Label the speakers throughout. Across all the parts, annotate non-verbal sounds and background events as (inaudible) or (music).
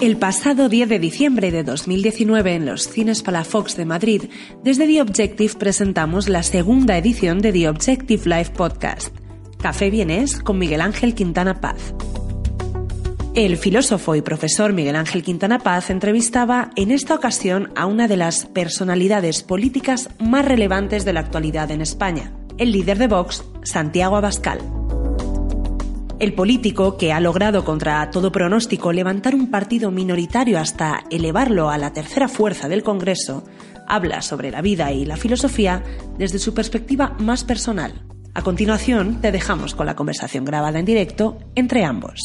Speaker 1: El pasado 10 de diciembre de 2019 en los cines Palafox de Madrid, desde The Objective presentamos la segunda edición de The Objective Live Podcast, Café Vienes con Miguel Ángel Quintana Paz. El filósofo y profesor Miguel Ángel Quintana Paz entrevistaba en esta ocasión a una de las personalidades políticas más relevantes de la actualidad en España, el líder de Vox, Santiago Abascal. El político, que ha logrado contra todo pronóstico levantar un partido minoritario hasta elevarlo a la tercera fuerza del Congreso, habla sobre la vida y la filosofía desde su perspectiva más personal. A continuación, te dejamos con la conversación grabada en directo entre ambos.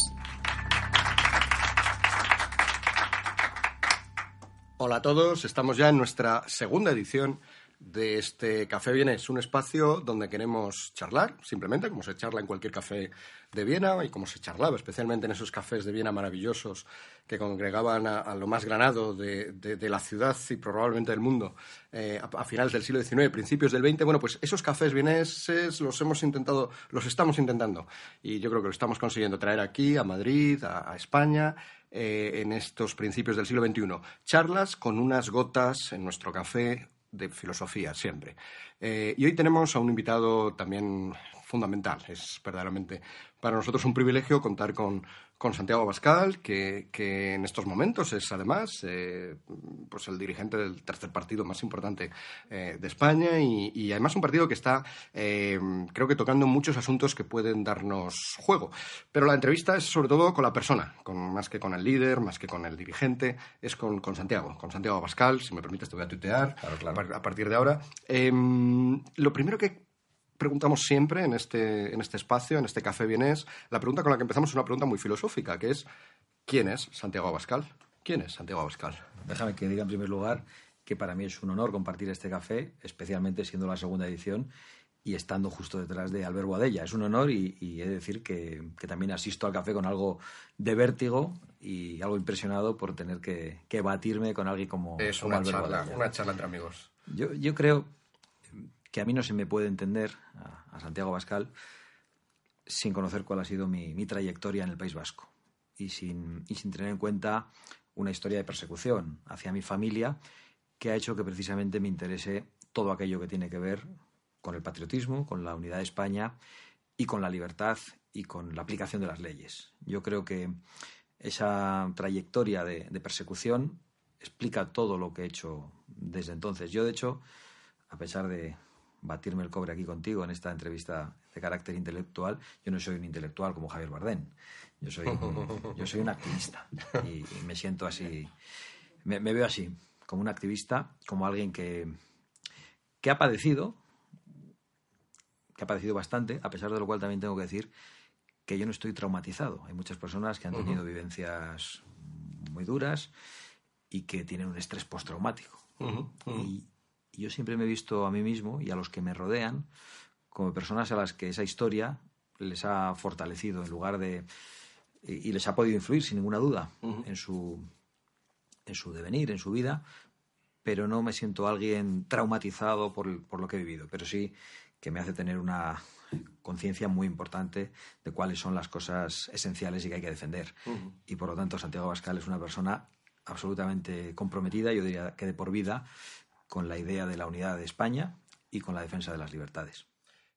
Speaker 2: Hola a todos, estamos ya en nuestra segunda edición de este Café Viena. Es un espacio donde queremos charlar, simplemente como se charla en cualquier café de Viena y como se charlaba, especialmente en esos cafés de Viena maravillosos que congregaban a, lo más granado de, la ciudad y probablemente del mundo eh, a, finales del siglo XIX, principios del XX. Bueno, pues esos cafés vieneses los hemos intentado, los estamos intentando y yo creo que lo estamos consiguiendo traer aquí, a Madrid, a, España. Eh, en estos principios del siglo XXI. Charlas con unas gotas en nuestro café de filosofía siempre. Eh, y hoy tenemos a un invitado también fundamental. Es verdaderamente para nosotros un privilegio contar con, Santiago Abascal, que, en estos momentos es además eh, pues el dirigente del tercer partido más importante eh, de España y, además un partido que está, eh, creo que tocando muchos asuntos que pueden darnos juego. Pero la entrevista es sobre todo con la persona, con, más que con el líder, más que con el dirigente, es con, Santiago, con Santiago Abascal. Si me permites, te voy a tuitear a partir de ahora. Em, lo primero que preguntamos siempre en este, en este espacio, en este Café Vienés, la pregunta con la que empezamos es una pregunta muy filosófica, que es ¿quién es Santiago Abascal? ¿Quién es Santiago Abascal?
Speaker 3: Déjame que diga en primer lugar que para mí es un honor compartir este café, especialmente siendo la segunda edición y estando justo detrás de Albert Boadella. Es un honor y, he de decir que, también asisto al café con algo de vértigo y algo impresionado por tener que, batirme con alguien como,
Speaker 2: es
Speaker 3: una
Speaker 2: charla, Una charla entre amigos.
Speaker 3: Yo, yo creo que a mí no se me puede entender, a, Santiago Bascal, sin conocer cuál ha sido mi, trayectoria en el País Vasco y sin, sin tener en cuenta una historia de persecución hacia mi familia que ha hecho que precisamente me interese todo aquello que tiene que ver con el patriotismo, con la unidad de España y con la libertad y con la aplicación de las leyes. Yo creo que esa trayectoria de, de persecución explica todo lo que he hecho desde entonces. Yo, de hecho, a pesar de, batirme el cobre aquí contigo en esta entrevista de carácter intelectual, yo no soy un intelectual como Javier Bardén. Yo soy, yo soy un activista y, me siento así, me, veo así, como un activista, como alguien que, que ha padecido, que ha padecido bastante, a pesar de lo cual también tengo que decir que yo no estoy traumatizado. Hay muchas personas que han tenido vivencias muy duras y que tienen un estrés postraumático. Y, y yo siempre me he visto a mí mismo y a los que me rodean como personas a las que esa historia les ha fortalecido en lugar de y les ha podido influir sin ninguna duda en su en su devenir, en su vida, pero no me siento alguien traumatizado por, por lo que he vivido, pero sí que me hace tener una conciencia muy importante de cuáles son las cosas esenciales y que hay que defender. Y por lo tanto, Santiago Bascal es una persona absolutamente comprometida, yo diría que de por vida, con la idea de la unidad de España y con la defensa de las libertades.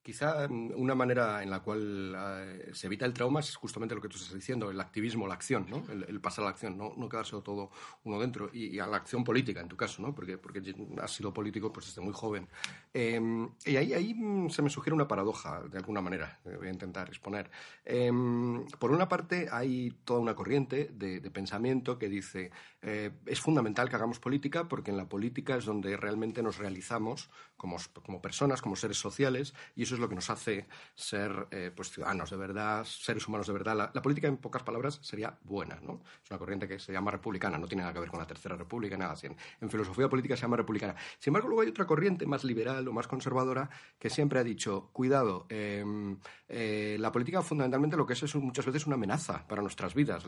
Speaker 2: Quizá mm, una manera en la cual eh, se evita el trauma es justamente lo que tú estás diciendo, el activismo, la acción, ¿no? el, pasar a la acción, no, no quedarse todo uno dentro, y, a la acción política en tu caso, ¿no? porque, porque has sido político pues, desde muy joven. Em, y ahí, ahí mm, se me sugiere una paradoja, de alguna manera, que voy a intentar exponer. Em, por una parte, hay toda una corriente de, pensamiento que dice eh, es fundamental que hagamos política porque en la política es donde realmente nos realizamos como, como personas, como seres sociales, y eso es lo que nos hace ser eh, pues, ciudadanos de verdad, seres humanos de verdad. La, política, en pocas palabras, sería buena. ¿no? Es una corriente que se llama republicana, no tiene nada que ver con la Tercera República, nada así. En, filosofía política se llama republicana. Sin embargo, luego hay otra corriente más liberal o más conservadora que siempre ha dicho, cuidado, em, eh, la política fundamentalmente lo que es es muchas veces una amenaza para nuestras vidas.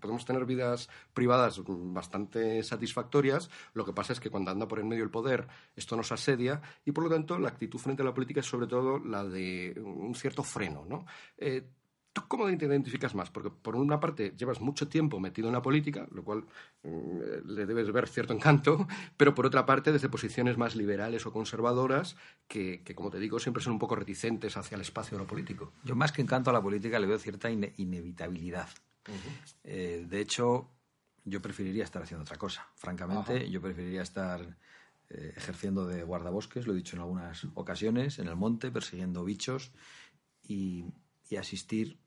Speaker 2: podemos tener vidas privadas bastante satisfactorias, lo que pasa es que cuando anda por en medio el poder, esto nos asedia y por lo tanto la actitud frente a la política es sobre todo la de un cierto freno. ¿no? Eh, ¿Tú cómo te identificas más? Porque por una parte llevas mucho tiempo metido en la política, lo cual mm, le debes ver cierto encanto, (laughs) pero por otra parte desde posiciones más liberales o conservadoras que, como te digo, siempre son un poco reticentes hacia el espacio de lo político.
Speaker 3: Yo más que encanto a la política le veo cierta inevitabilidad. Eh, de hecho, yo preferiría estar haciendo otra cosa. Francamente, yo preferiría estar eh, ejerciendo de guardabosques, lo he dicho en algunas ocasiones, en el monte, persiguiendo bichos y, asistir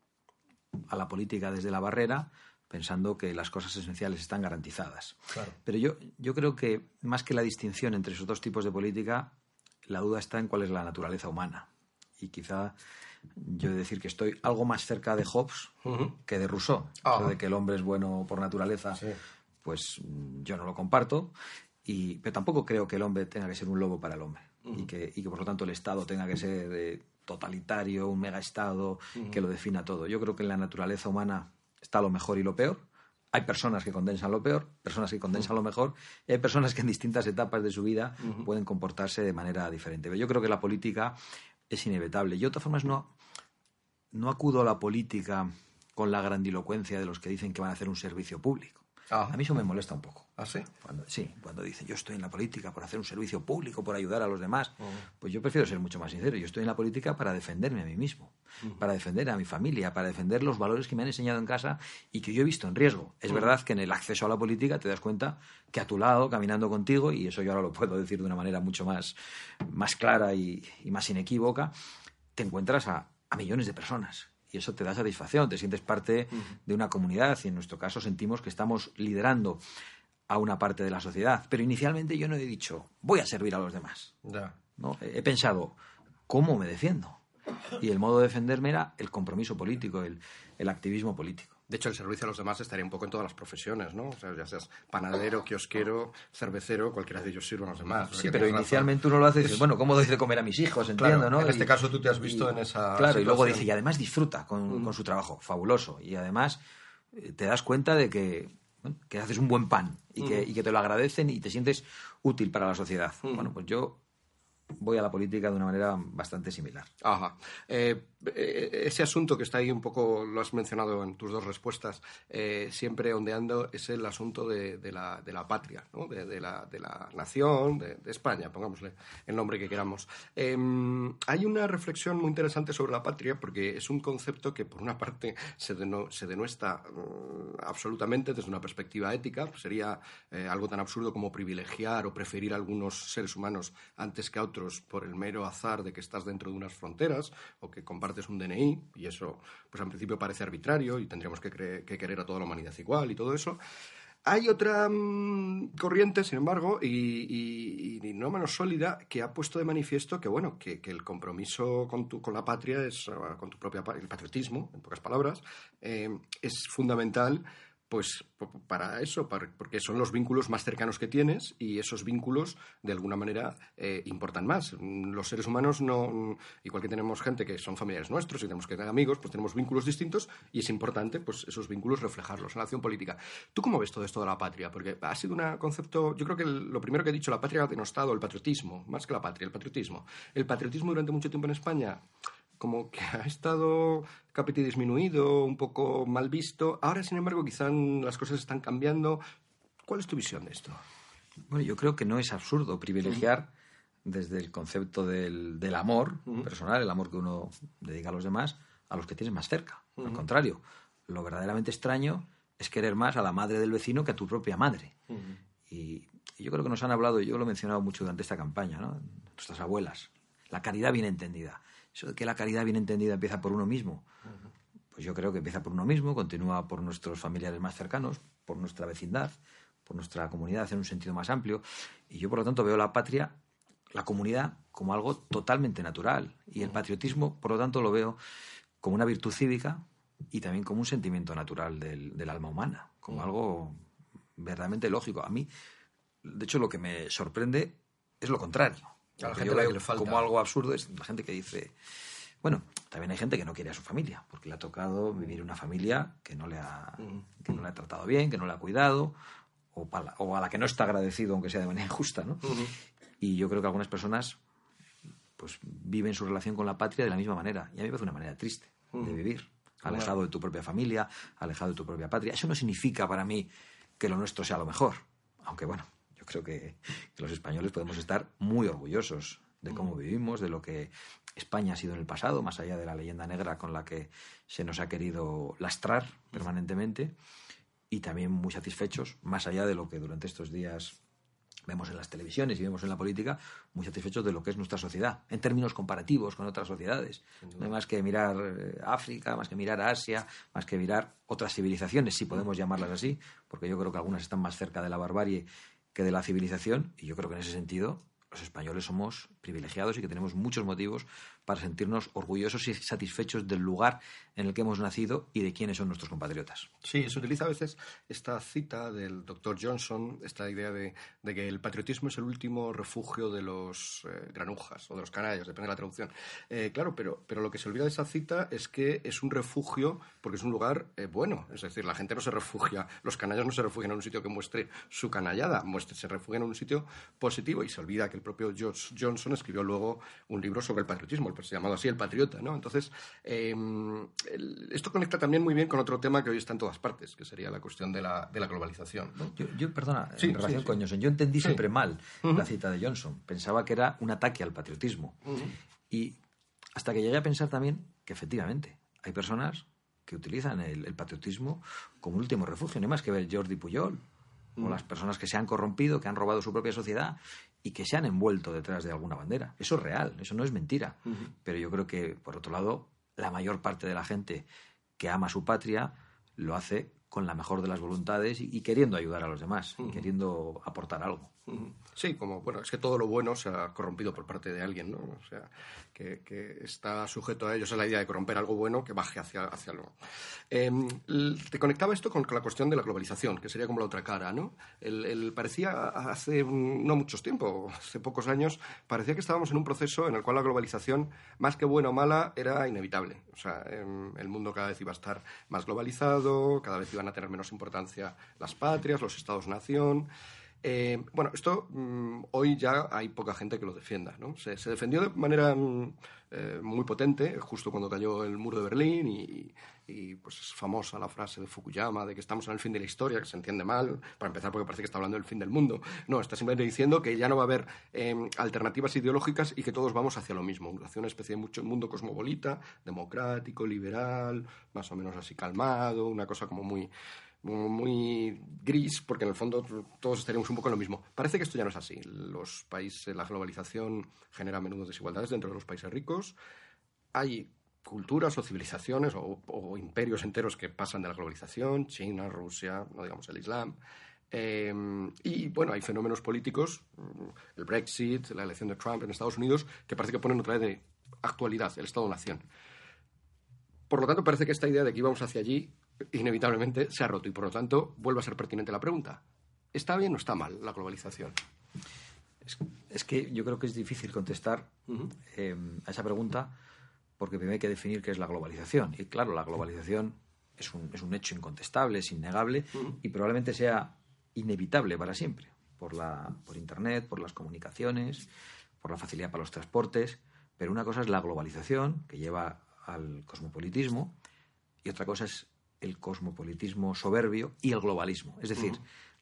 Speaker 3: a la política desde la barrera pensando que las cosas esenciales están garantizadas. Pero yo, yo creo que más que la distinción entre esos dos tipos de política, la duda está en cuál es la naturaleza humana. Y quizá yo he de decir que estoy algo más cerca de Hobbes que de Rousseau. de que el hombre es bueno por naturaleza, pues yo no lo comparto. Y, pero tampoco creo que el hombre tenga que ser un lobo para el hombre. y, que, y, que, por lo tanto el Estado tenga que ser eh, totalitario, un mega Estado que lo defina todo. Yo creo que en la naturaleza humana está lo mejor y lo peor. Hay personas que condensan lo peor, personas que condensan lo mejor, y hay personas que en distintas etapas de su vida pueden comportarse de manera diferente. Pero yo creo que la política es inevitable. Yo, de todas formas, no, no acudo a la política con la grandilocuencia de los que dicen que van a hacer un servicio público. A mí eso me molesta un poco.
Speaker 2: ¿Ah, sí?
Speaker 3: Cuando, sí, cuando dicen yo estoy en la política por hacer un servicio público, por ayudar a los demás. Pues yo prefiero ser mucho más sincero. Yo estoy en la política para defenderme a mí mismo, para defender a mi familia, para defender los valores que me han enseñado en casa y que yo he visto en riesgo. Es verdad que en el acceso a la política te das cuenta que a tu lado, caminando contigo, y eso yo ahora lo puedo decir de una manera mucho más, más clara y, más inequívoca, te encuentras a millones de personas y eso te da satisfacción, te sientes parte de una comunidad y en nuestro caso sentimos que estamos liderando a una parte de la sociedad. Pero inicialmente yo no he dicho, voy a servir a los demás. ¿no? He pensado, ¿cómo me defiendo? Y el modo de defenderme era el compromiso político, el activismo político.
Speaker 2: De hecho, el servicio a los demás estaría un poco en todas las profesiones, ¿no? O sea, ya seas panadero, kiosquero, cervecero, cualquiera de ellos sirve a los demás.
Speaker 3: Sí, pero inicialmente uno lo hace y dice, bueno, ¿cómo doy de comer a mis hijos? Entiendo, ¿no?
Speaker 2: En este caso tú te has visto en esa
Speaker 3: Claro, y luego dice, y además disfruta con, con, su trabajo, fabuloso. Y además eh, te das cuenta de que, que haces un buen pan y, que, y, que, te lo agradecen y te sientes útil para la sociedad. Bueno, pues yo voy a la política de una manera bastante similar.
Speaker 2: Eh, eh, ese asunto que está ahí un poco, lo has mencionado en tus dos respuestas, eh, siempre ondeando, es el asunto de, la, patria, ¿no? de, la, nación, de, España, pongámosle el nombre que queramos. Em, hay una reflexión muy interesante sobre la patria, porque es un concepto que, por una parte, se, denuestra mm, absolutamente desde una perspectiva ética, sería algo tan absurdo como privilegiar o preferir a algunos seres humanos antes que a otros por el mero azar de que estás dentro de unas fronteras o que compartes un DNI, y eso, pues en principio parece arbitrario y tendríamos que, querer a toda la humanidad igual y todo eso. Hay otra mm, corriente, sin embargo, y, no menos sólida, que ha puesto de manifiesto que, bueno, que, el compromiso con, tu, con la patria, es, con tu propia, el patriotismo, en pocas palabras, eh, es fundamental pues para eso, porque son los vínculos más cercanos que tienes y esos vínculos de alguna manera eh, importan más. Los seres humanos no, igual que tenemos gente que son familiares nuestros y tenemos que tener amigos, pues tenemos vínculos distintos y es importante pues esos vínculos reflejarlos en la acción política. ¿Tú cómo ves todo esto de la patria? Porque ha sido un concepto, yo creo que lo primero que he dicho, la patria ha denostado el patriotismo, más que la patria, el patriotismo. El patriotismo durante mucho tiempo en España como que ha estado capítulo disminuido, un poco mal visto. Ahora, sin embargo, quizás las cosas están cambiando. ¿Cuál es tu visión de esto?
Speaker 3: Bueno, yo creo que no es absurdo privilegiar desde el concepto del, amor personal, el amor que uno dedica a los demás, a los que tienes más cerca. Al contrario, lo verdaderamente extraño es querer más a la madre del vecino que a tu propia madre. y, y, yo creo que nos han hablado, y yo lo he mencionado mucho durante esta campaña, ¿no? nuestras abuelas, la caridad bien entendida. Eso de que la caridad bien entendida empieza por uno mismo. Pues yo creo que empieza por uno mismo, continúa por nuestros familiares más cercanos, por nuestra vecindad, por nuestra comunidad en un sentido más amplio. Y yo, por lo tanto, veo la patria la comunidad como algo totalmente natural. Y el patriotismo, por lo tanto, lo veo como una virtud cívica y también como un sentimiento natural del, del alma humana, como algo verdaderamente lógico. A mí, de hecho, lo que me sorprende es lo contrario.
Speaker 2: La
Speaker 3: que
Speaker 2: gente
Speaker 3: yo veo
Speaker 2: falta.
Speaker 3: como algo absurdo es la gente que dice, bueno, también hay gente que no quiere a su familia, porque le ha tocado vivir una familia que no le ha, que no le ha tratado bien, que no le ha cuidado, o, pa- la- o a la que no está agradecido, aunque sea de manera (laughs) injusta, ¿no? Y yo creo que algunas personas pues viven su relación con la patria de la misma manera. Y a mí me parece una manera triste de vivir, alejado de tu propia familia, alejado de tu propia patria. Eso no significa para mí que lo nuestro sea lo mejor. Aunque bueno, creo que, que los españoles podemos estar muy orgullosos de cómo vivimos, de lo que España ha sido en el pasado, más allá de la leyenda negra con la que se nos ha querido lastrar permanentemente, y también muy satisfechos, más allá de lo que durante estos días vemos en las televisiones y vemos en la política, muy satisfechos de lo que es nuestra sociedad, en términos comparativos con otras sociedades. No hay más que mirar eh, África, más que mirar Asia, más que mirar otras civilizaciones, si podemos llamarlas así, porque yo creo que algunas están más cerca de la barbarie que de la civilización, y yo creo que en ese sentido los españoles somos privilegiados y que tenemos muchos motivos para sentirnos orgullosos y satisfechos del lugar en el que hemos nacido y de quiénes son nuestros compatriotas.
Speaker 2: Sí, se utiliza a veces esta cita del doctor Johnson, esta idea de, que el patriotismo es el último refugio de los eh, granujas o de los canallas, depende de la traducción. Eh, claro, pero, pero lo que se olvida de esa cita es que es un refugio porque es un lugar eh, bueno. Es decir, la gente no se refugia, los canallas no se refugian en un sitio que muestre su canallada, muestre, se refugian en un sitio positivo y se olvida que el propio George Johnson escribió luego un libro sobre el patriotismo, el llamado así El Patriota, ¿no? Entonces, eh, el- esto conecta también muy bien con otro tema que hoy está en todas partes, que sería la cuestión de la, de la globalización. ¿no?
Speaker 3: Yo, yo, perdona,
Speaker 2: Sí,
Speaker 3: en relación
Speaker 2: sí, sí.
Speaker 3: con Johnson, yo entendí siempre mal la cita de Johnson. Pensaba que era un ataque al patriotismo. Y hasta que llegué a pensar también que efectivamente hay personas que utilizan el, el patriotismo como último refugio. No hay más que ver Jordi Pujol o las personas que se han corrompido, que han robado su propia sociedad y que se han envuelto detrás de alguna bandera. Eso es real, eso no es mentira. Pero yo creo que, por otro lado, la mayor parte de la gente que ama su patria lo hace con la mejor de las voluntades y, y queriendo ayudar a los demás, y queriendo aportar algo.
Speaker 2: Sí, como, bueno, es que todo lo bueno se ha corrompido por parte de alguien, ¿no? O sea, que, está sujeto a ello. Esa es la idea de corromper algo bueno que baje hacia, hacia algo. Eh, te conectaba esto con la cuestión de la globalización, que sería como la otra cara, ¿no? El, parecía hace no muchos tiempo, hace pocos años, parecía que estábamos en un proceso en el cual la globalización, más que buena o mala, era inevitable. O sea, em, el mundo cada vez iba a estar más globalizado, cada vez iban a tener menos importancia las patrias, los estados-nación. Eh, bueno, esto mm, hoy ya hay poca gente que lo defienda. ¿no? Se, defendió de manera mm, eh, muy potente justo cuando cayó el muro de Berlín y, pues es famosa la frase de Fukuyama de que estamos en el fin de la historia, que se entiende mal, para empezar porque parece que está hablando del fin del mundo. No, está simplemente diciendo que ya no va a haber eh, alternativas ideológicas y que todos vamos hacia lo mismo, hacia una especie de mucho mundo cosmopolita, democrático, liberal, más o menos así calmado, una cosa como muy muy- gris, porque en el fondo todos estaríamos un poco en lo mismo. Parece que esto ya no es así. Los países, la globalización genera a menudo desigualdades dentro de los países ricos. Hay culturas o civilizaciones o, o imperios enteros que pasan de la globalización, China, Rusia, no digamos el Islam. Eh, y bueno, hay fenómenos políticos, mm, el Brexit, la elección de Trump en Estados Unidos, que parece que ponen otra vez de actualidad el Estado-nación. Por lo tanto, parece que esta idea de que íbamos hacia allí inevitablemente se ha roto y por lo tanto vuelve a ser pertinente la pregunta. ¿Está bien o está mal la globalización?
Speaker 3: Es, es que yo creo que es difícil contestar eh, a esa pregunta porque primero hay que definir qué es la globalización. Y claro, la globalización es un, es un hecho incontestable, es innegable y probablemente sea inevitable para siempre por, la, por Internet, por las comunicaciones, por la facilidad para los transportes. Pero una cosa es la globalización, que lleva al cosmopolitismo, y otra cosa es el cosmopolitismo soberbio y el globalismo. Es decir,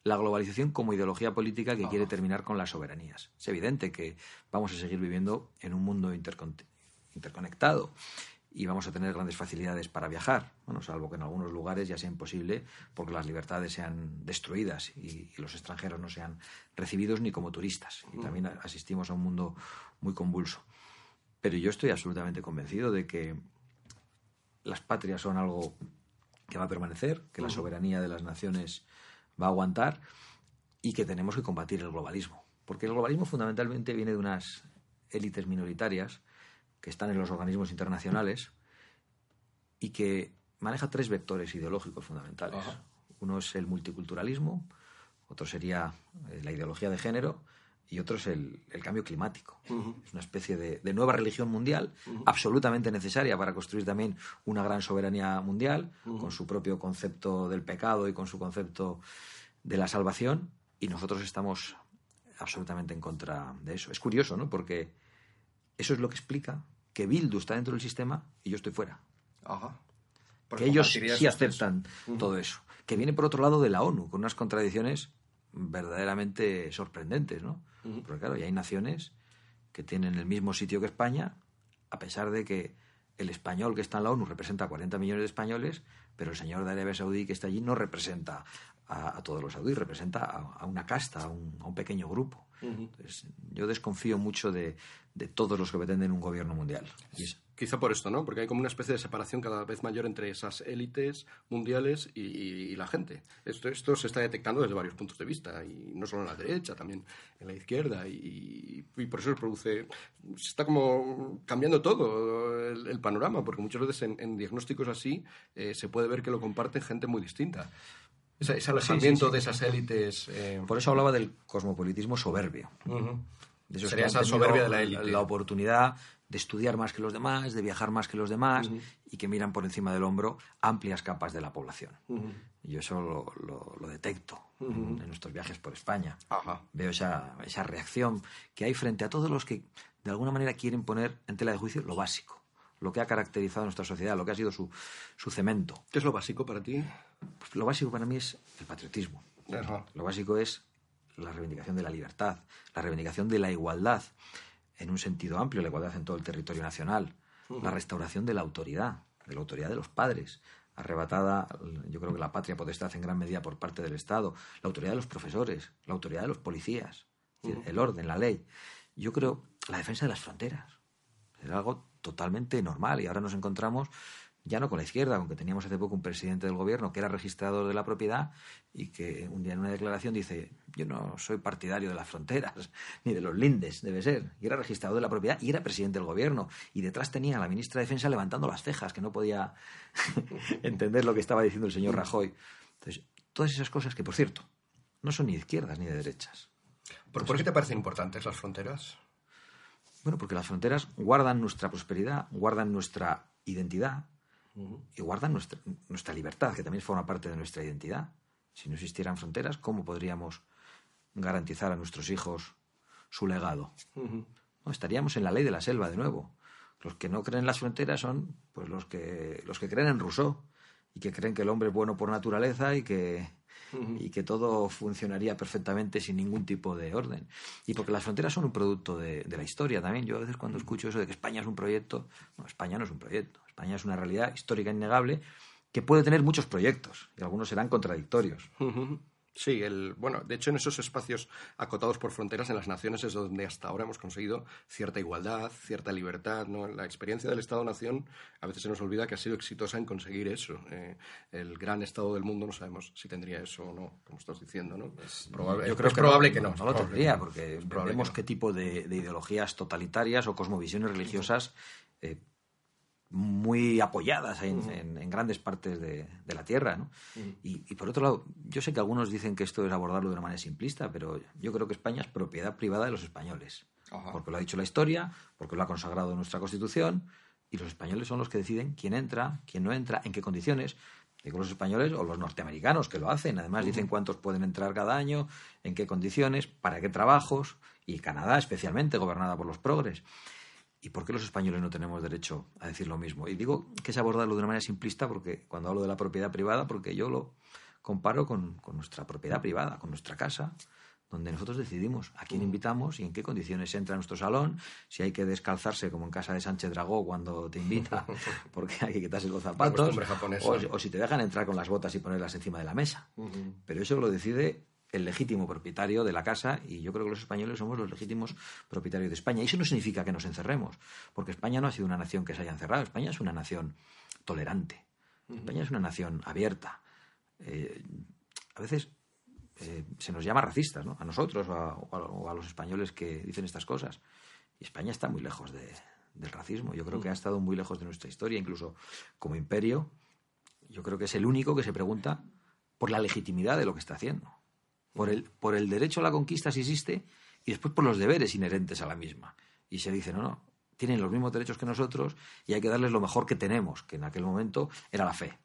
Speaker 3: la globalización como ideología política que quiere terminar con las soberanías. Es evidente que vamos a seguir viviendo en un mundo intercon- interconectado y vamos a tener grandes facilidades para viajar, bueno, salvo que en algunos lugares ya sea imposible porque las libertades sean destruidas y, y los extranjeros no sean recibidos ni como turistas. Y también asistimos a un mundo muy convulso. Pero yo estoy absolutamente convencido de que las patrias son algo que va a permanecer, que la soberanía de las naciones va a aguantar y que tenemos que combatir el globalismo. Porque el globalismo fundamentalmente viene de unas élites minoritarias que están en los organismos internacionales y que maneja tres vectores ideológicos fundamentales. Uno es el multiculturalismo, otro sería eh, la ideología de género y otro es el, cambio climático. Es una especie de, nueva religión mundial, absolutamente necesaria para construir también una gran soberanía mundial, con su propio concepto del pecado y con su concepto de la salvación, y nosotros estamos absolutamente en contra de eso. Es curioso, ¿no? Porque eso es lo que explica que Bildu está dentro del sistema y yo estoy fuera. Que ellos sí aceptan todo eso. Que viene por otro lado de la ONU, con unas contradicciones verdaderamente sorprendentes, ¿no? Porque claro, ya hay naciones que tienen el mismo sitio que España, a pesar de que el español que está en la ONU representa a 40 millones de españoles, pero el señor de Arabia Saudí que está allí no representa a, todos los saudíes, representa a, una casta, a un, pequeño grupo. Entonces, yo desconfío mucho de, todos los que pretenden un gobierno mundial.
Speaker 2: Quizá por esto, ¿no? Porque hay como una especie de separación cada vez mayor entre esas élites mundiales y, la gente. Esto, esto se está detectando desde varios puntos de vista, y no solo en la derecha, también en la izquierda, y, por eso se produce. Se está como cambiando todo el, panorama, porque muchas veces en, diagnósticos así eh, se puede ver que lo comparten gente muy distinta. Ese, alejamiento de esas élites.
Speaker 3: Eh, por eso hablaba del cosmopolitismo soberbio.
Speaker 2: Sería esa soberbia de la élite.
Speaker 3: La oportunidad de estudiar más que los demás, de viajar más que los demás y que miran por encima del hombro amplias capas de la población. Yo eso lo, detecto en, nuestros viajes por España. Veo esa, esa reacción que hay frente a todos los que de alguna manera quieren poner en tela de juicio lo básico, lo que ha caracterizado a nuestra sociedad, lo que ha sido su, su cemento.
Speaker 2: ¿Qué es lo básico para ti?
Speaker 3: Pues lo básico para mí es el patriotismo. Lo básico es la reivindicación de la libertad, la reivindicación de la igualdad en un sentido amplio, la igualdad en todo el territorio nacional, la restauración de la autoridad, de la autoridad de los padres, arrebatada, yo creo que la patria potestad en gran medida por parte del Estado, la autoridad de los profesores, la autoridad de los policías, el orden, la ley. Yo creo la defensa de las fronteras. Es algo totalmente normal y ahora nos encontramos ya no con la izquierda, aunque teníamos hace poco un presidente del gobierno que era registrador de la propiedad y que un día en una declaración dice, yo no soy partidario de las fronteras, (laughs) ni de los lindes, debe ser. Y era registrador de la propiedad y era presidente del gobierno. Y detrás tenía a la ministra de Defensa levantando las cejas, que no podía (laughs) entender lo que estaba diciendo el señor Rajoy. Entonces, todas esas cosas que, por cierto, no son ni de izquierdas ni de derechas.
Speaker 2: ¿Por, ¿por qué te parecen importantes las fronteras?
Speaker 3: Bueno, porque las fronteras guardan nuestra prosperidad, guardan nuestra identidad, y guardan nuestra, nuestra libertad, que también forma parte de nuestra identidad. Si no existieran fronteras, ¿cómo podríamos garantizar a nuestros hijos su legado? no, estaríamos en la ley de la selva de nuevo. Los que no creen en las fronteras son pues los que los que creen en Rousseau y que creen que el hombre es bueno por naturaleza y que y que todo funcionaría perfectamente sin ningún tipo de orden. Y porque las fronteras son un producto de, la historia también. Yo a veces cuando escucho eso de que España es un proyecto, no, España no es un proyecto. España es una realidad histórica innegable que puede tener muchos proyectos y algunos serán contradictorios.
Speaker 2: Sí, el, bueno, de hecho en esos espacios acotados por fronteras en las naciones es donde hasta ahora hemos conseguido cierta igualdad, cierta libertad. ¿no? La experiencia del Estado-Nación a veces se nos olvida que ha sido exitosa en conseguir eso. Eh, el gran Estado del mundo no sabemos si tendría eso o no, como estás diciendo. ¿no?
Speaker 3: probable, Yo creo es que probable que no. No lo tendría, porque vemos qué tipo de, ideologías totalitarias o cosmovisiones religiosas eh, muy apoyadas en, grandes partes de, la Tierra. ¿no? y, por otro lado, yo sé que algunos dicen que esto es abordarlo de una manera simplista, pero yo creo que España es propiedad privada de los españoles. Porque lo ha dicho la historia, porque lo ha consagrado nuestra Constitución, y los españoles son los que deciden quién entra, quién no entra, en qué condiciones. Digo los españoles o los norteamericanos que lo hacen. Además, dicen cuántos pueden entrar cada año, en qué condiciones, para qué trabajos, y Canadá especialmente, gobernada por los progres. ¿Y por qué los españoles no tenemos derecho a decir lo mismo? Y digo que es abordarlo de una manera simplista porque cuando hablo de la propiedad privada, porque yo lo comparo con, nuestra propiedad privada, con nuestra casa, donde nosotros decidimos a quién invitamos y en qué condiciones entra a nuestro salón, si hay que descalzarse como en casa de Sánchez Dragó cuando te invita (laughs) porque hay que quitarse los zapatos, o, si te dejan entrar con las botas y ponerlas encima de la mesa. Pero eso lo decide el legítimo propietario de la casa y yo creo que los españoles somos los legítimos propietarios de España. Y eso no significa que nos encerremos, porque España no ha sido una nación que se haya encerrado, España es una nación tolerante, España es una nación abierta. Eh, a veces eh, se nos llama racistas, ¿no? A nosotros o a, los españoles que dicen estas cosas. Y España está muy lejos del racismo. Yo creo que ha estado muy lejos de nuestra historia, incluso como imperio. Yo creo que es el único que se pregunta por la legitimidad de lo que está haciendo. Por el, por el derecho a la conquista si existe y después por los deberes inherentes a la misma. Y se dice, no, no, tienen los mismos derechos que nosotros y hay que darles lo mejor que tenemos, que en aquel momento era la fe.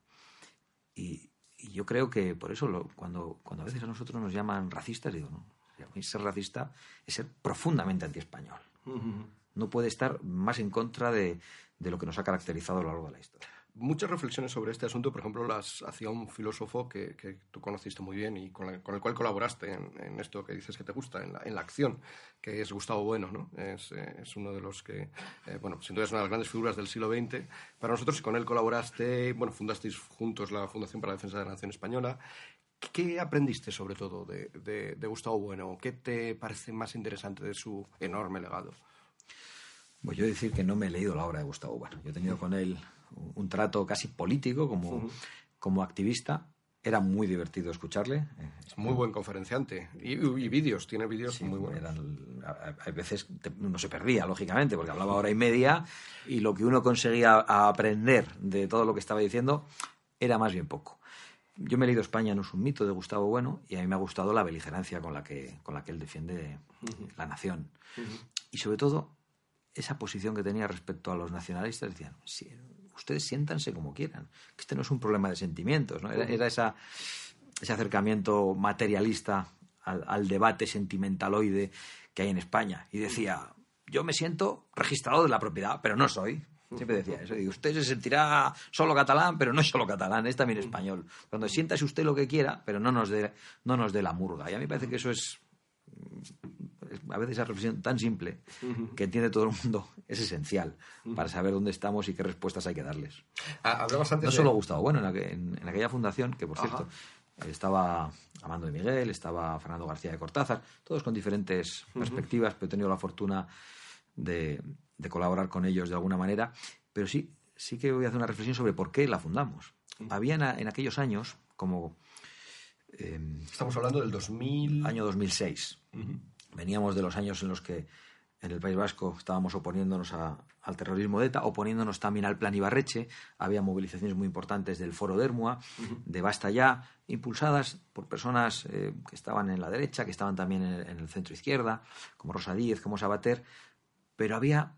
Speaker 3: Y, yo creo que por eso cuando, cuando a veces a nosotros nos llaman racistas, digo, no, ser racista es ser profundamente antiespañol. No puede estar más en contra de, de lo que nos ha caracterizado a lo largo de la historia
Speaker 2: muchas reflexiones sobre este asunto, por ejemplo, las hacía un filósofo que, tú conociste muy bien y con, el cual colaboraste en, esto que dices que te gusta, en la, acción, que es Gustavo Bueno, ¿no? Es, eh, uno de los que, eh, bueno, sin duda es una de las grandes figuras del siglo XX. Para nosotros, con él colaboraste, bueno, fundasteis juntos la Fundación para la Defensa de la Nación Española. ¿Qué aprendiste sobre todo de, de Gustavo Bueno? ¿Qué te parece más interesante de su enorme legado?
Speaker 3: Pues yo decir que no me he leído la obra de Gustavo Bueno. Yo he tenido con él un trato casi político como, como activista. Era muy divertido escucharle.
Speaker 2: Es muy buen conferenciante. Y, vídeos, tiene vídeos muy buenos.
Speaker 3: a, veces uno se perdía, lógicamente, porque hablaba hora y media y lo que uno conseguía aprender de todo lo que estaba diciendo era más bien poco. Yo me he leído España no es un mito de Gustavo Bueno y a mí me ha gustado la beligerancia con la que, con la que él defiende la nación. Y sobre todo esa posición que tenía respecto a los nacionalistas. Decían, ustedes siéntanse como quieran. Que este no es un problema de sentimientos, ¿no? Era, esa, ese acercamiento materialista al, debate sentimentaloide que hay en España. Y decía, yo me siento registrado de la propiedad, pero no soy. Siempre decía eso. Y usted se sentirá solo catalán, pero no es solo catalán, es también español. Cuando siéntase usted lo que quiera, pero no nos dé no nos dé la murga. Y a mí me parece que eso es a veces esa reflexión tan simple que entiende todo el mundo es esencial para saber dónde estamos y qué respuestas hay que darles.
Speaker 2: Ah, no
Speaker 3: solo Gustavo, bueno, en, aquella fundación, que por cierto estaba Amando de Miguel, estaba Fernando García de Cortázar, todos con diferentes perspectivas, pero he tenido la fortuna de, colaborar con ellos de alguna manera, pero sí, sí que voy a hacer una reflexión sobre por qué la fundamos. Había en, aquellos años, como...
Speaker 2: Em, Estamos hablando del 2000...
Speaker 3: Año 2006. Veníamos de los años en los que en el País Vasco estábamos oponiéndonos al terrorismo de ETA, oponiéndonos también al plan Ibarreche. Había movilizaciones muy importantes del Foro de Hermua, de Basta Ya, impulsadas por personas eh, que estaban en la derecha, que estaban también en, el centro izquierda, como Rosa Díez, como Sabater. Pero había,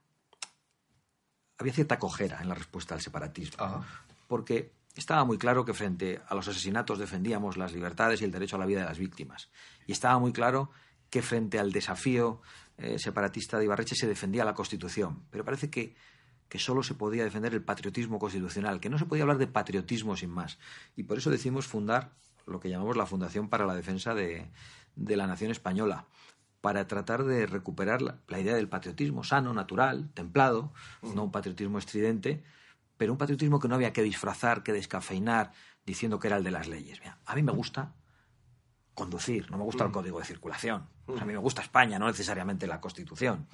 Speaker 3: había cierta cojera en la respuesta al separatismo. Porque estaba muy claro que frente a los asesinatos defendíamos las libertades y el derecho a la vida de las víctimas. Y estaba muy claro que frente al desafío eh, separatista de Ibarreche se defendía la Constitución. Pero parece que, que solo se podía defender el patriotismo constitucional, que no se podía hablar de patriotismo sin más. Y por eso decidimos fundar lo que llamamos la Fundación para la Defensa de, la Nación Española, para tratar de recuperar la, idea del patriotismo sano, natural, templado, no un patriotismo estridente, pero un patriotismo que no había que disfrazar, que descafeinar, diciendo que era el de las leyes. a mí me gusta conducir, no me gusta el código de circulación. a mí me gusta España, no necesariamente la Constitución.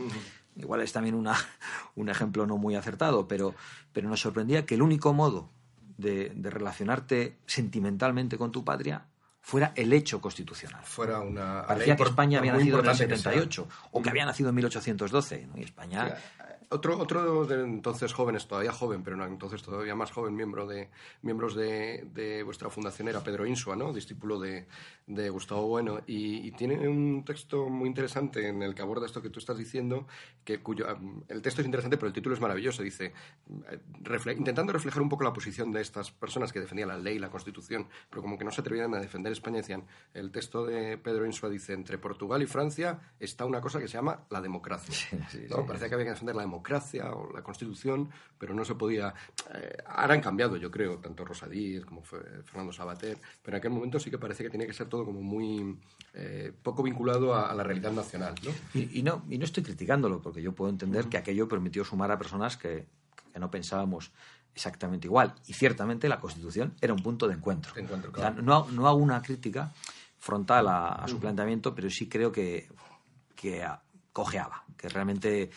Speaker 3: Igual es también una, (laughs) un ejemplo no muy acertado, pero, pero nos sorprendía que el único modo de, de relacionarte sentimentalmente con tu patria fuera el hecho constitucional.
Speaker 2: Fuera una
Speaker 3: Parecía que España había nacido en el 78 o que había nacido en 1812. Y España
Speaker 2: otro, otro de entonces jóvenes, todavía joven, pero no, entonces todavía más joven, miembro de, miembros de, de vuestra fundación era Pedro Insua, ¿no? discípulo de, de Gustavo Bueno, y, tiene un texto muy interesante en el que aborda esto que tú estás diciendo, que cuyo, el texto es interesante, pero el título es maravilloso. Dice, intentando reflejar un poco la posición de estas personas que defendían la ley, la Constitución, pero como que no se atrevían a defender España, decían, el texto de Pedro Insua dice, entre Portugal y Francia está una cosa que se llama la democracia. Parecía que había que defender la democracia democracia o la Constitución, pero no se podía. Eh, ahora han cambiado, yo creo, tanto Rosadís como Fernando Sabater, pero en aquel momento sí que parece que tenía que ser todo como muy eh, poco vinculado a, la realidad nacional. ¿no?
Speaker 3: Y, ¿no? y no estoy criticándolo, porque yo puedo entender que aquello permitió sumar a personas que, no pensábamos exactamente igual. Y ciertamente la Constitución era un punto de encuentro. no, no, hago una crítica frontal a, su planteamiento, pero sí creo que, que cojeaba, que realmente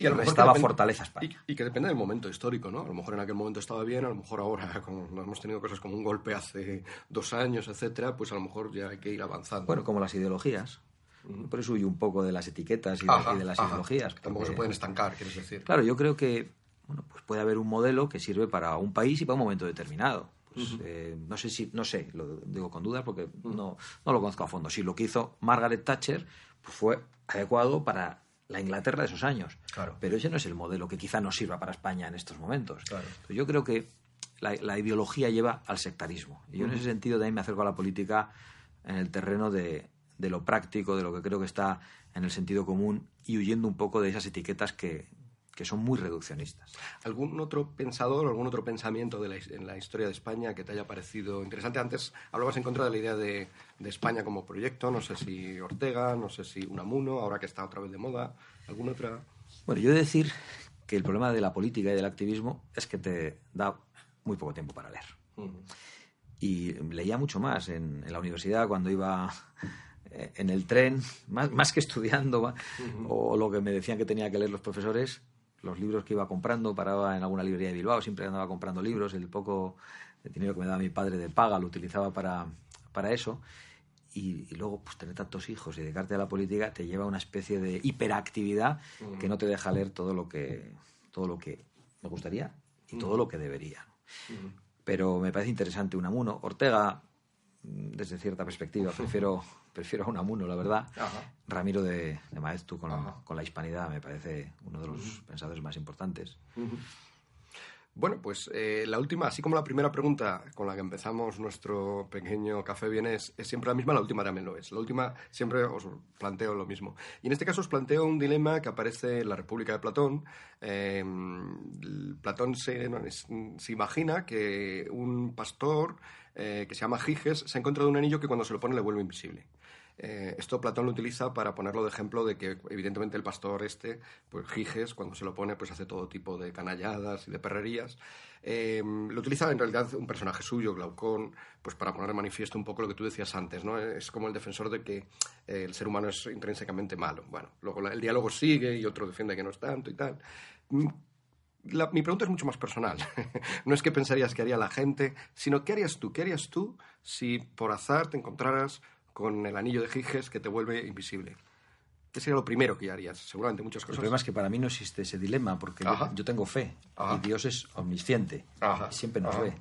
Speaker 2: Y a lo mejor
Speaker 3: restaba
Speaker 2: que depende-
Speaker 3: fortaleza a España.
Speaker 2: Y, y que depende del momento histórico, ¿no? A lo mejor en aquel momento estaba bien, a lo mejor ahora, (laughs) como hemos tenido cosas como un golpe hace dos años, etcétera, pues a lo mejor ya hay que ir avanzando.
Speaker 3: Bueno, como las ideologías. Por eso huyo un poco de las etiquetas y de,
Speaker 2: Ajá,
Speaker 3: y de las
Speaker 2: ajá.
Speaker 3: ideologías.
Speaker 2: Tampoco se pueden estancar, quieres decir.
Speaker 3: Claro, yo creo que bueno, pues puede haber un modelo que sirve para un país y para un momento determinado. Pues, eh, no sé si, no sé, lo digo con dudas porque no, no lo conozco a fondo. Si lo que hizo Margaret Thatcher pues fue adecuado para la Inglaterra de esos años.
Speaker 2: Claro.
Speaker 3: Pero ese no es el modelo que quizá nos sirva para España en estos momentos.
Speaker 2: Claro.
Speaker 3: Yo creo que la, la ideología lleva al sectarismo. Y yo en ese sentido también me acerco a la política en el terreno de, de lo práctico, de lo que creo que está en el sentido común y huyendo un poco de esas etiquetas que, que son muy reduccionistas.
Speaker 2: ¿Algún otro pensador, algún otro pensamiento de la, en la historia de España que te haya parecido interesante? Antes hablabas en contra de la idea de, de España como proyecto, no sé si Ortega, no sé si Unamuno, ahora que está otra vez de moda, ¿alguna otra?
Speaker 3: Bueno, yo he de decir que el problema de la política y del activismo es que te da muy poco tiempo para leer. Y leía mucho más en, en la universidad cuando iba eh, en el tren, más, más que estudiando, va, o lo que me decían que tenía que leer los profesores, los libros que iba comprando, paraba en alguna librería de Bilbao, siempre andaba comprando libros, el poco dinero que me daba mi padre de paga lo utilizaba para, para eso. Y, y luego, pues tener tantos hijos y dedicarte a la política te lleva a una especie de hiperactividad que no te deja leer todo lo que, todo lo que me gustaría y todo lo que debería. Pero me parece interesante Unamuno. Ortega, desde cierta perspectiva, prefiero, (laughs) prefiero a Unamuno, la verdad.
Speaker 2: Ajá.
Speaker 3: Ramiro de, de Maeztu con, con la hispanidad me parece uno de los pensadores más importantes.
Speaker 2: Bueno, pues eh, la última, así como la primera pregunta con la que empezamos nuestro pequeño café bien es, siempre la misma, la última también lo es. La última siempre os planteo lo mismo. Y en este caso os planteo un dilema que aparece en la República de Platón. El Platón se, se imagina que un pastor eh, que se llama Giges se ha encontrado un anillo que cuando se lo pone le vuelve invisible. Eh, esto Platón lo utiliza para ponerlo de ejemplo de que, evidentemente, el pastor este, pues Giges, cuando se lo pone, pues hace todo tipo de canalladas y de perrerías. Eh, lo utiliza en realidad un personaje suyo, Glaucón, pues para poner de manifiesto un poco lo que tú decías antes, ¿no? Es como el defensor de que eh, el ser humano es intrínsecamente malo. Bueno, luego el diálogo sigue y otro defiende que no es tanto y tal. Mm, mi pregunta es mucho más personal. (laughs) no es qué pensarías que haría la gente, sino qué harías tú. ¿Qué harías tú si por azar te encontraras con el anillo de Giges que te vuelve invisible? ¿Qué sería lo primero que harías? Seguramente muchas
Speaker 3: El
Speaker 2: cosas.
Speaker 3: problema es que para mí no existe ese dilema, porque yo, yo tengo fe
Speaker 2: Ajá.
Speaker 3: y Dios es omnisciente
Speaker 2: Ajá,
Speaker 3: y siempre nos
Speaker 2: ajá,
Speaker 3: ve.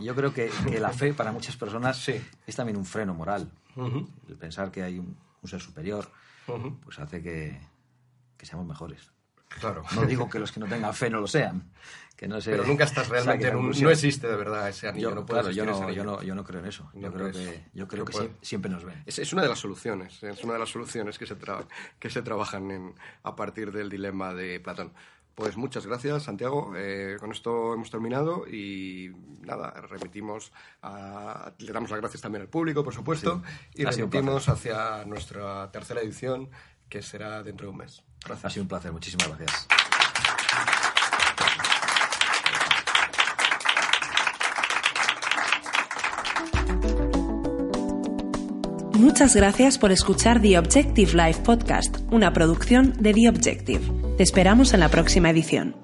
Speaker 3: Y yo creo que, que la fe para muchas personas
Speaker 2: Sí.
Speaker 3: es también un freno moral.
Speaker 2: Ujú,
Speaker 3: El pensar que hay un, un ser superior
Speaker 2: ujú.
Speaker 3: pues hace que, que seamos mejores.
Speaker 2: Claro.
Speaker 3: No digo que los que no tengan fe no lo sean. Que no se
Speaker 2: Pero nunca estás realmente en un... No existe de verdad ese anillo.
Speaker 3: Yo,
Speaker 2: no
Speaker 3: claro, yo no, yo, no, yo no creo en eso.
Speaker 2: No
Speaker 3: yo creo
Speaker 2: crees.
Speaker 3: que, yo creo
Speaker 2: Que
Speaker 3: que
Speaker 2: puede.
Speaker 3: sie- siempre nos ven.
Speaker 2: Es, es una de las soluciones, es una de las soluciones que se, tra- que se trabajan en- a partir del dilema de Platón. Pues muchas gracias, Santiago. Eh, con esto hemos terminado y nada, remitimos a, le damos las gracias también al público, por supuesto,
Speaker 3: Sí.
Speaker 2: y remitimos hacia nuestra tercera edición, que será dentro de un mes.
Speaker 3: Ha sido un placer. Muchísimas gracias.
Speaker 1: Muchas gracias por escuchar The Objective Live Podcast, una producción de The Objective. Te esperamos en la próxima edición.